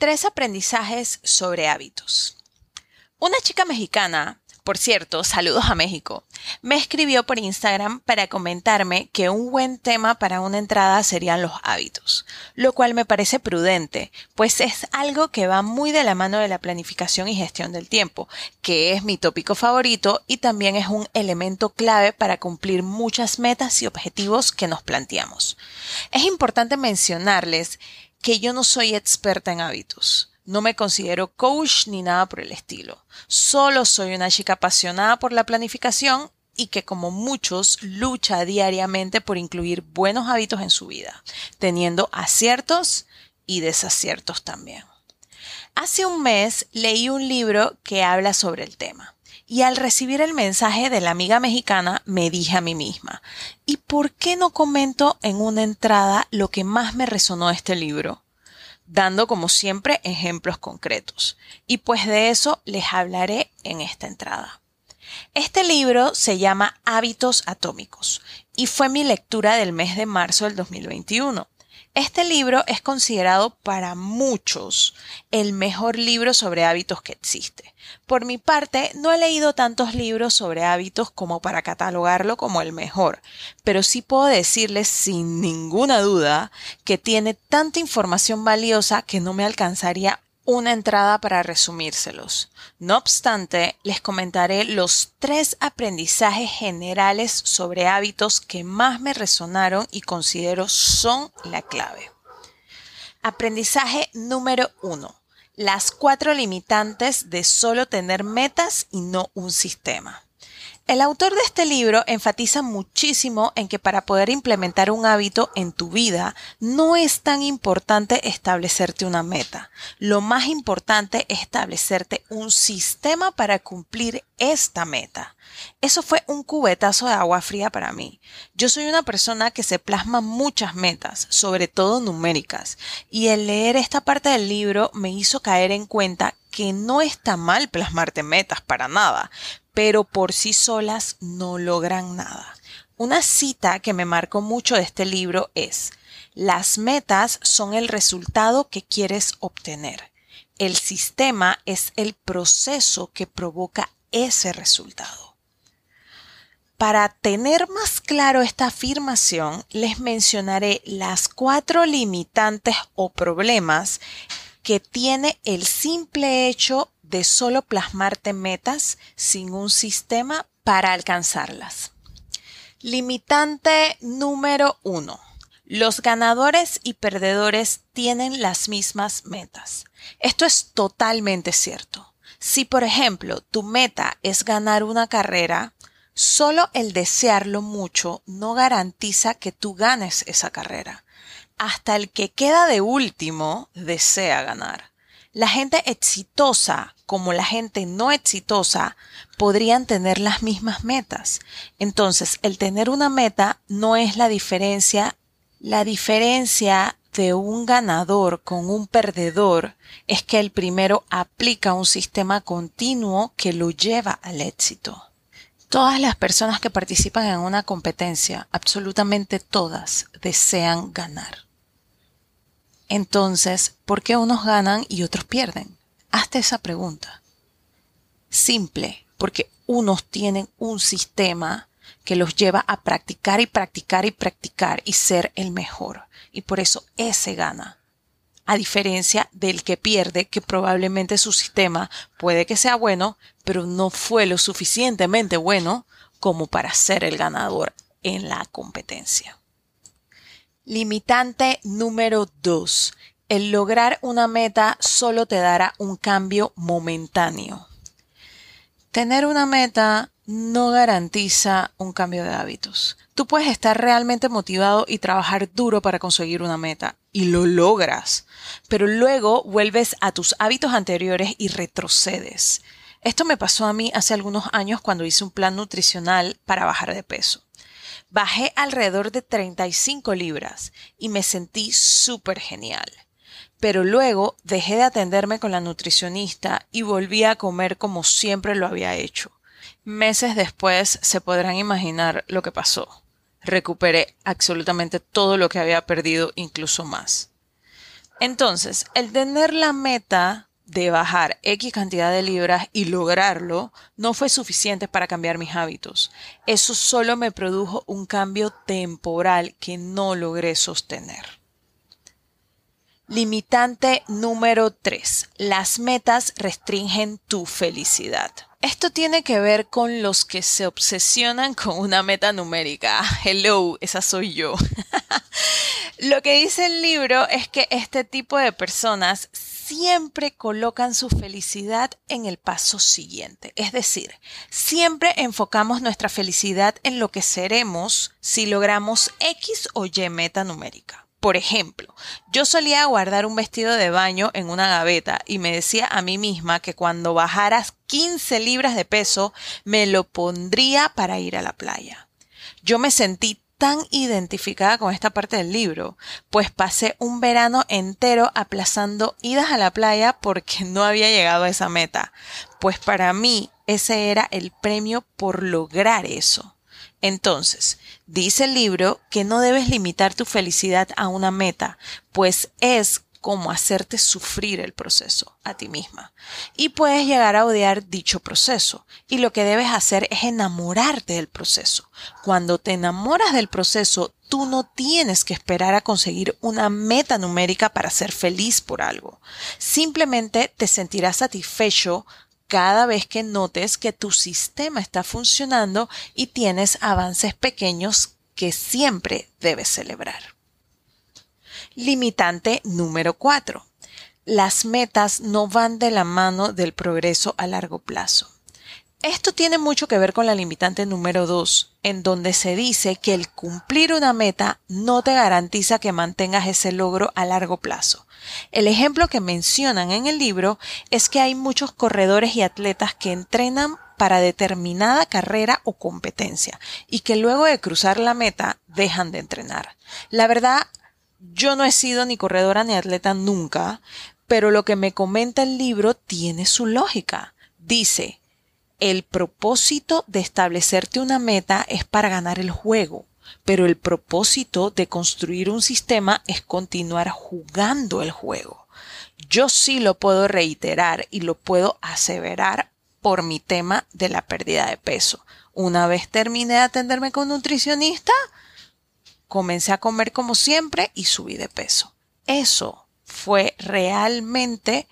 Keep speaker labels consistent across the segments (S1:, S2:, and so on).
S1: Tres aprendizajes sobre hábitos. Una chica mexicana, por cierto, saludos a México, me escribió por Instagram para comentarme que un buen tema para una entrada serían los hábitos, lo cual me parece prudente, pues es algo que va muy de la mano de la planificación y gestión del tiempo, que es mi tópico favorito y también es un elemento clave para cumplir muchas metas y objetivos que nos planteamos. Es importante mencionarles que yo no soy experta en hábitos. No me considero coach ni nada por el estilo. Solo soy una chica apasionada por la planificación y que como muchos lucha diariamente por incluir buenos hábitos en su vida, teniendo aciertos y desaciertos también. Hace un mes leí un libro que habla sobre el tema. Y al recibir el mensaje de la amiga mexicana, me dije a mí misma, ¿y por qué no comento en una entrada lo que más me resonó este libro? Dando como siempre ejemplos concretos. Y pues de eso les hablaré en esta entrada. Este libro se llama Hábitos Atómicos y fue mi lectura del mes de marzo del 2021. Este libro es considerado para muchos el mejor libro sobre hábitos que existe. Por mi parte, no he leído tantos libros sobre hábitos como para catalogarlo como el mejor, pero sí puedo decirles sin ninguna duda que tiene tanta información valiosa que no me alcanzaría una entrada para resumírselos. No obstante, les comentaré los tres aprendizajes generales sobre hábitos que más me resonaron y considero son la clave. Aprendizaje número uno. Las cuatro limitantes de solo tener metas y no un sistema. El autor de este libro enfatiza muchísimo en que para poder implementar un hábito en tu vida no es tan importante establecerte una meta. Lo más importante es establecerte un sistema para cumplir esta meta. Eso fue un cubetazo de agua fría para mí. Yo soy una persona que se plasma muchas metas, sobre todo numéricas, y el leer esta parte del libro me hizo caer en cuenta que no está mal plasmarte metas para nada, pero por sí solas no logran nada. Una cita que me marcó mucho de este libro es, las metas son el resultado que quieres obtener. El sistema es el proceso que provoca ese resultado. Para tener más claro esta afirmación, les mencionaré las cuatro limitantes o problemas que tiene el simple hecho de solo plasmarte metas sin un sistema para alcanzarlas. Limitante número uno. Los ganadores y perdedores tienen las mismas metas. Esto es totalmente cierto. Si, por ejemplo, tu meta es ganar una carrera, solo el desearlo mucho no garantiza que tú ganes esa carrera. Hasta el que queda de último desea ganar. La gente exitosa como la gente no exitosa podrían tener las mismas metas. Entonces, el tener una meta no es la diferencia. La diferencia de un ganador con un perdedor es que el primero aplica un sistema continuo que lo lleva al éxito. Todas las personas que participan en una competencia, absolutamente todas, desean ganar. Entonces, ¿por qué unos ganan y otros pierden? Hazte esa pregunta. Simple, porque unos tienen un sistema que los lleva a practicar y practicar y practicar y ser el mejor. Y por eso ese gana. A diferencia del que pierde, que probablemente su sistema puede que sea bueno, pero no fue lo suficientemente bueno como para ser el ganador en la competencia. Limitante número 2. El lograr una meta solo te dará un cambio momentáneo. Tener una meta no garantiza un cambio de hábitos. Tú puedes estar realmente motivado y trabajar duro para conseguir una meta y lo logras, pero luego vuelves a tus hábitos anteriores y retrocedes. Esto me pasó a mí hace algunos años cuando hice un plan nutricional para bajar de peso. Bajé alrededor de 35 libras y me sentí súper genial. Pero luego dejé de atenderme con la nutricionista y volví a comer como siempre lo había hecho. Meses después se podrán imaginar lo que pasó. Recuperé absolutamente todo lo que había perdido, incluso más. Entonces, el tener la meta de bajar X cantidad de libras y lograrlo no fue suficiente para cambiar mis hábitos. Eso solo me produjo un cambio temporal que no logré sostener. Limitante número 3. Las metas restringen tu felicidad. Esto tiene que ver con los que se obsesionan con una meta numérica. Hello, esa soy yo. Lo que dice el libro es que este tipo de personas siempre colocan su felicidad en el paso siguiente. Es decir, siempre enfocamos nuestra felicidad en lo que seremos si logramos X o Y meta numérica. Por ejemplo, yo solía guardar un vestido de baño en una gaveta y me decía a mí misma que cuando bajaras 15 libras de peso me lo pondría para ir a la playa. Yo me sentí tan identificada con esta parte del libro, pues pasé un verano entero aplazando idas a la playa porque no había llegado a esa meta, pues para mí ese era el premio por lograr eso. Entonces, dice el libro que no debes limitar tu felicidad a una meta, pues es como hacerte sufrir el proceso a ti misma. Y puedes llegar a odiar dicho proceso. Y lo que debes hacer es enamorarte del proceso. Cuando te enamoras del proceso, tú no tienes que esperar a conseguir una meta numérica para ser feliz por algo. Simplemente te sentirás satisfecho cada vez que notes que tu sistema está funcionando y tienes avances pequeños que siempre debes celebrar. Limitante número 4. Las metas no van de la mano del progreso a largo plazo. Esto tiene mucho que ver con la limitante número 2, en donde se dice que el cumplir una meta no te garantiza que mantengas ese logro a largo plazo. El ejemplo que mencionan en el libro es que hay muchos corredores y atletas que entrenan para determinada carrera o competencia y que luego de cruzar la meta dejan de entrenar. La verdad, yo no he sido ni corredora ni atleta nunca, pero lo que me comenta el libro tiene su lógica. Dice, el propósito de establecerte una meta es para ganar el juego pero el propósito de construir un sistema es continuar jugando el juego. Yo sí lo puedo reiterar y lo puedo aseverar por mi tema de la pérdida de peso. Una vez terminé de atenderme con nutricionista, comencé a comer como siempre y subí de peso. Eso fue realmente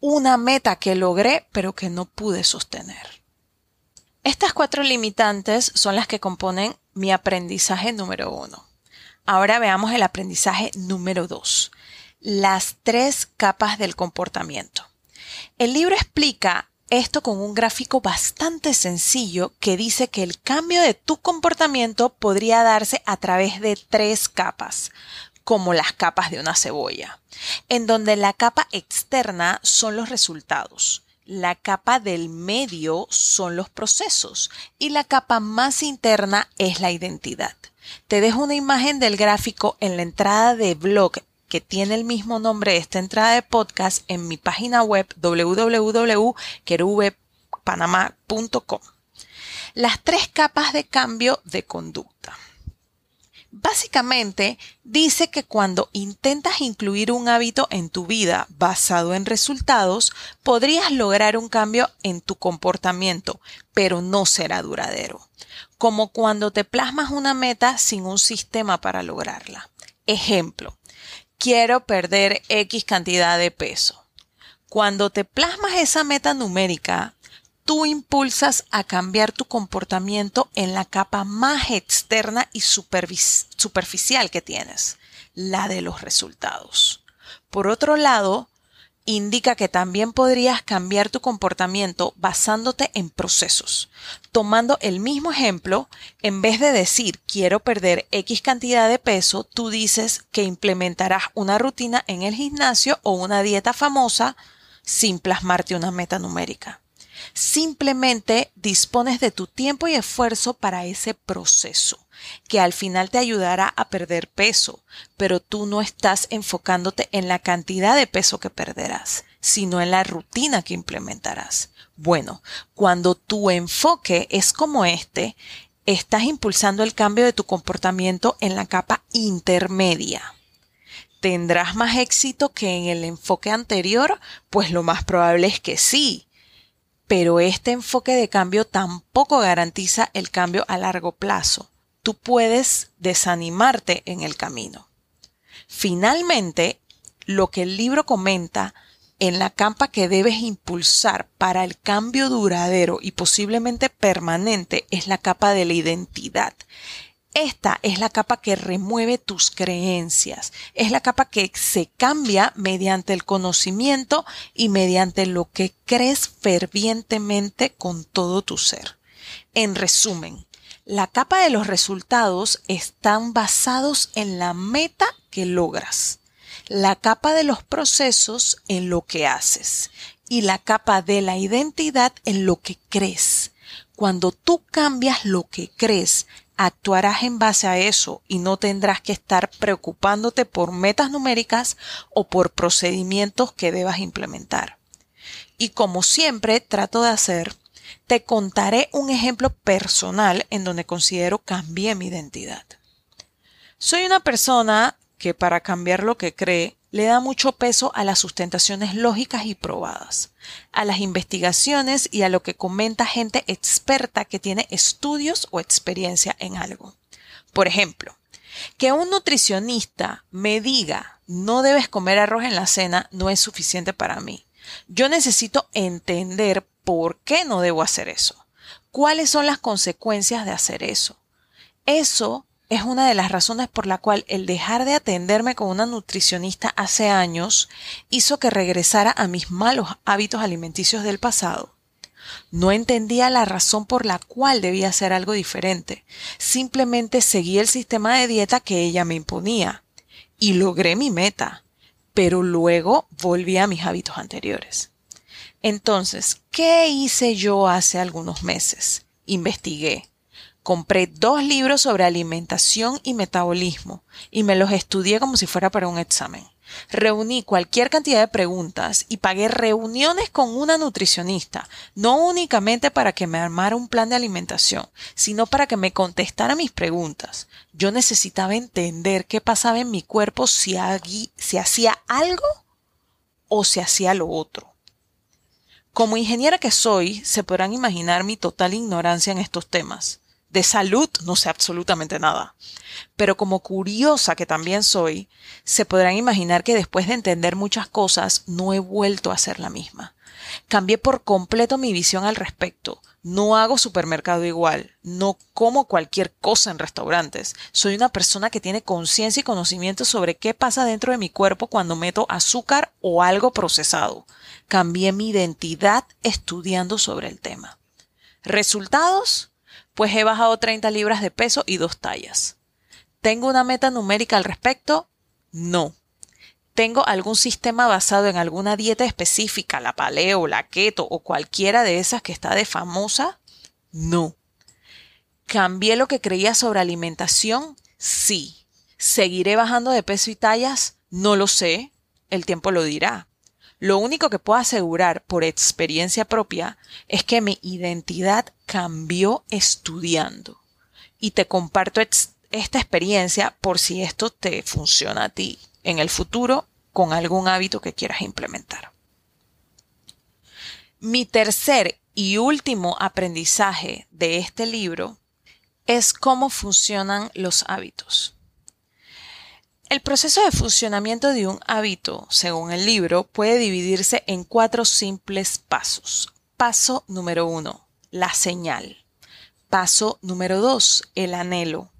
S1: una meta que logré pero que no pude sostener. Estas cuatro limitantes son las que componen mi aprendizaje número uno. Ahora veamos el aprendizaje número dos. Las tres capas del comportamiento. El libro explica esto con un gráfico bastante sencillo que dice que el cambio de tu comportamiento podría darse a través de tres capas, como las capas de una cebolla, en donde la capa externa son los resultados, la capa del medio son los procesos y la capa más interna es la identidad. Te dejo una imagen del gráfico en la entrada de blog que tiene el mismo nombre esta entrada de podcast en mi página web www.querubepanamá.com. Las tres capas de cambio de conducta. Básicamente, dice que cuando intentas incluir un hábito en tu vida basado en resultados, podrías lograr un cambio en tu comportamiento, pero no será duradero. Como cuando te plasmas una meta sin un sistema para lograrla. Ejemplo, quiero perder X cantidad de peso. Cuando te plasmas esa meta numérica, tú impulsas a cambiar tu comportamiento en la capa más externa y superficial que tienes, la de los resultados. Por otro lado, indica que también podrías cambiar tu comportamiento basándote en procesos. Tomando el mismo ejemplo, en vez de decir quiero perder X cantidad de peso, tú dices que implementarás una rutina en el gimnasio o una dieta famosa sin plasmarte una meta numérica. Simplemente dispones de tu tiempo y esfuerzo para ese proceso, que al final te ayudará a perder peso, pero tú no estás enfocándote en la cantidad de peso que perderás, sino en la rutina que implementarás. Bueno, cuando tu enfoque es como este, estás impulsando el cambio de tu comportamiento en la capa intermedia ¿Tendrás más éxito que en el enfoque anterior? Pues lo más probable es que sí. Pero este enfoque de cambio tampoco garantiza el cambio a largo plazo. Tú puedes desanimarte en el camino. Finalmente, lo que el libro comenta en la capa que debes impulsar para el cambio duradero y posiblemente permanente es la capa de la identidad. Esta es la capa que remueve tus creencias, es la capa que se cambia mediante el conocimiento y mediante lo que crees fervientemente con todo tu ser. En resumen, la capa de los resultados están basados en la meta que logras, la capa de los procesos en lo que haces y la capa de la identidad en lo que crees. Cuando tú cambias lo que crees, actuarás en base a eso y no tendrás que estar preocupándote por metas numéricas o por procedimientos que debas implementar. Y como siempre trato de hacer, te contaré un ejemplo personal en donde considero cambié mi identidad. Soy una persona que para cambiar lo que cree le da mucho peso a las sustentaciones lógicas y probadas, a las investigaciones y a lo que comenta gente experta que tiene estudios o experiencia en algo. Por ejemplo, que un nutricionista me diga no debes comer arroz en la cena no es suficiente para mí. Yo necesito entender por qué no debo hacer eso. ¿Cuáles son las consecuencias de hacer eso? Eso es una de las razones por la cual el dejar de atenderme con una nutricionista hace años hizo que regresara a mis malos hábitos alimenticios del pasado. No entendía la razón por la cual debía hacer algo diferente. Simplemente seguí el sistema de dieta que ella me imponía. Y logré mi meta. Pero luego volví a mis hábitos anteriores. Entonces, ¿qué hice yo hace algunos meses? Investigué compré dos libros sobre alimentación y metabolismo y me los estudié como si fuera para un examen. Reuní cualquier cantidad de preguntas y pagué reuniones con una nutricionista, no únicamente para que me armara un plan de alimentación, sino para que me contestara mis preguntas. Yo necesitaba entender qué pasaba en mi cuerpo si, si hacía algo o si hacía lo otro. Como ingeniera que soy, se podrán imaginar mi total ignorancia en estos temas. De salud no sé absolutamente nada. Pero como curiosa que también soy, se podrán imaginar que después de entender muchas cosas no he vuelto a ser la misma. Cambié por completo mi visión al respecto. No hago supermercado igual, no como cualquier cosa en restaurantes. Soy una persona que tiene conciencia y conocimiento sobre qué pasa dentro de mi cuerpo cuando meto azúcar o algo procesado. Cambié mi identidad estudiando sobre el tema. ¿Resultados? Pues he bajado 30 libras de peso y dos tallas. ¿Tengo una meta numérica al respecto? No. ¿Tengo algún sistema basado en alguna dieta específica, la paleo, la keto o cualquiera de esas que está de famosa? No. ¿Cambié lo que creía sobre alimentación? Sí. ¿Seguiré bajando de peso y tallas? No lo sé. El tiempo lo dirá. Lo único que puedo asegurar por experiencia propia es que mi identidad cambió estudiando. Y te comparto esta experiencia por si esto te funciona a ti en el futuro con algún hábito que quieras implementar. Mi tercer y último aprendizaje de este libro es cómo funcionan los hábitos. El proceso de funcionamiento de un hábito, según el libro, puede dividirse en cuatro simples pasos. Paso número uno, la señal. Paso número dos, el anhelo.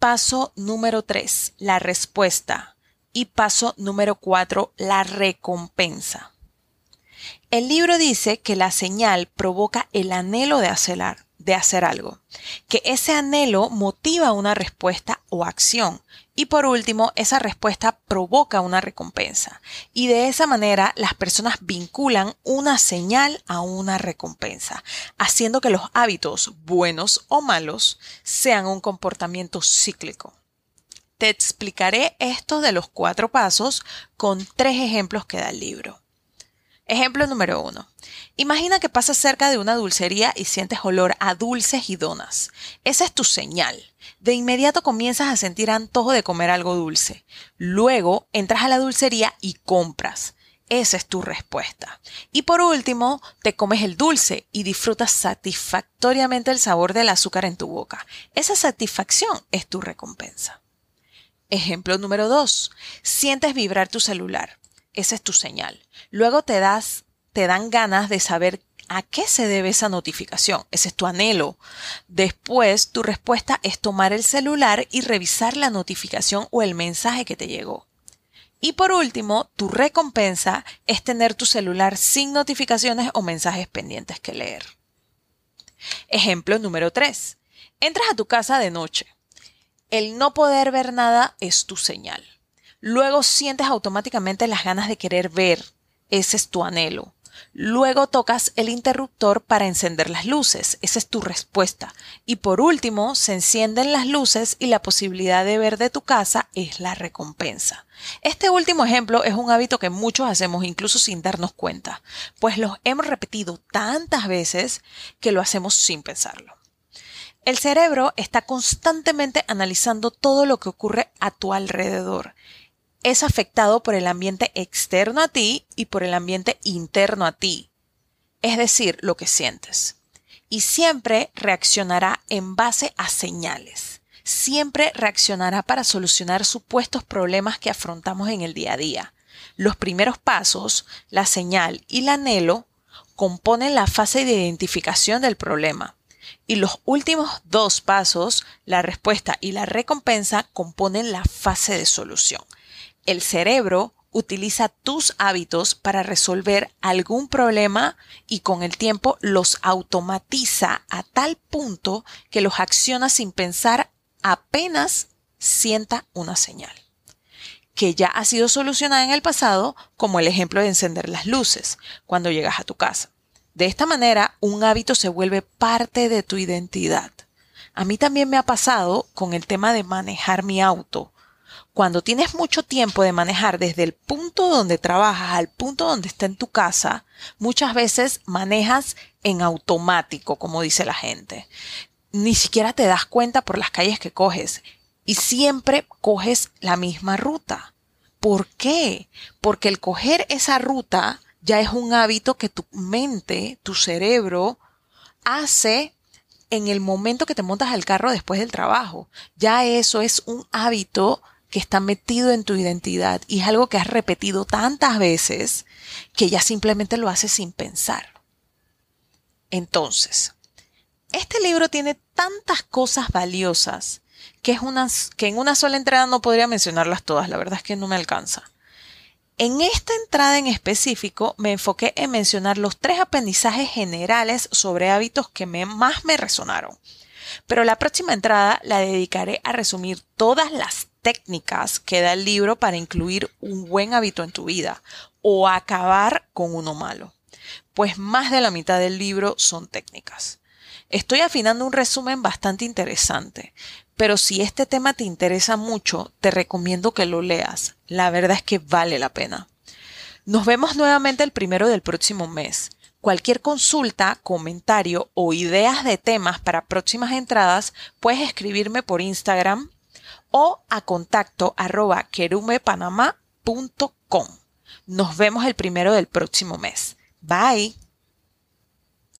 S1: Paso número tres, la respuesta. Y paso número cuatro, la recompensa. El libro dice que la señal provoca el anhelo de hacer, de hacer algo, que ese anhelo motiva una respuesta o acción y por último, esa respuesta provoca una recompensa. Y de esa manera las personas vinculan una señal a una recompensa, haciendo que los hábitos, buenos o malos, sean un comportamiento cíclico. Te explicaré esto de los cuatro pasos con tres ejemplos que da el libro. Ejemplo número uno. Imagina que pasas cerca de una dulcería y sientes olor a dulces y donas. Esa es tu señal. De inmediato comienzas a sentir antojo de comer algo dulce. Luego entras a la dulcería y compras. Esa es tu respuesta. Y por último, te comes el dulce y disfrutas satisfactoriamente el sabor del azúcar en tu boca. Esa satisfacción es tu recompensa. Ejemplo número 2. Sientes vibrar tu celular. Esa es tu señal. Luego te das, te dan ganas de saber a qué se debe esa notificación. Ese es tu anhelo. Después, tu respuesta es tomar el celular y revisar la notificación o el mensaje que te llegó. Y por último, tu recompensa es tener tu celular sin notificaciones o mensajes pendientes que leer. Ejemplo número 3. Entras a tu casa de noche. El no poder ver nada es tu señal. Luego sientes automáticamente las ganas de querer ver. Ese es tu anhelo. Luego tocas el interruptor para encender las luces. Esa es tu respuesta. Y por último, se encienden las luces y la posibilidad de ver de tu casa es la recompensa. Este último ejemplo es un hábito que muchos hacemos incluso sin darnos cuenta, pues los hemos repetido tantas veces que lo hacemos sin pensarlo. El cerebro está constantemente analizando todo lo que ocurre a tu alrededor es afectado por el ambiente externo a ti y por el ambiente interno a ti, es decir, lo que sientes. Y siempre reaccionará en base a señales. Siempre reaccionará para solucionar supuestos problemas que afrontamos en el día a día. Los primeros pasos, la señal y el anhelo, componen la fase de identificación del problema. Y los últimos dos pasos, la respuesta y la recompensa, componen la fase de solución el cerebro utiliza tus hábitos para resolver algún problema y con el tiempo los automatiza a tal punto que los acciona sin pensar apenas sienta una señal que ya ha sido solucionada en el pasado, como el ejemplo de encender las luces cuando llegas a tu casa. De esta manera, un hábito se vuelve parte de tu identidad. A mí también me ha pasado con el tema de manejar mi auto cuando tienes mucho tiempo de manejar desde el punto donde trabajas al punto donde está en tu casa, muchas veces manejas en automático, como dice la gente. Ni siquiera te das cuenta por las calles que coges y siempre coges la misma ruta. ¿Por qué? Porque el coger esa ruta ya es un hábito que tu mente, tu cerebro, hace en el momento que te montas al carro después del trabajo. Ya eso es un hábito que está metido en tu identidad y es algo que has repetido tantas veces que ya simplemente lo haces sin pensar. Entonces, este libro tiene tantas cosas valiosas que, es que en una sola entrada no podría mencionarlas todas, la verdad es que no me alcanza. En esta entrada en específico me enfoqué en mencionar los tres aprendizajes generales sobre hábitos que más me resonaron. Pero la próxima entrada la dedicaré a resumir todas las técnicas que da el libro para incluir un buen hábito en tu vida o acabar con uno malo. Pues más de la mitad del libro son técnicas. Estoy afinando un resumen bastante interesante, pero si este tema te interesa mucho, te recomiendo que lo leas. La verdad es que vale la pena. Nos vemos nuevamente el primero del próximo mes. Cualquier consulta, comentario o ideas de temas para próximas entradas, puedes escribirme por Instagram o a contacto arroba querumepanamá.com. Nos vemos el primero del próximo mes. Bye.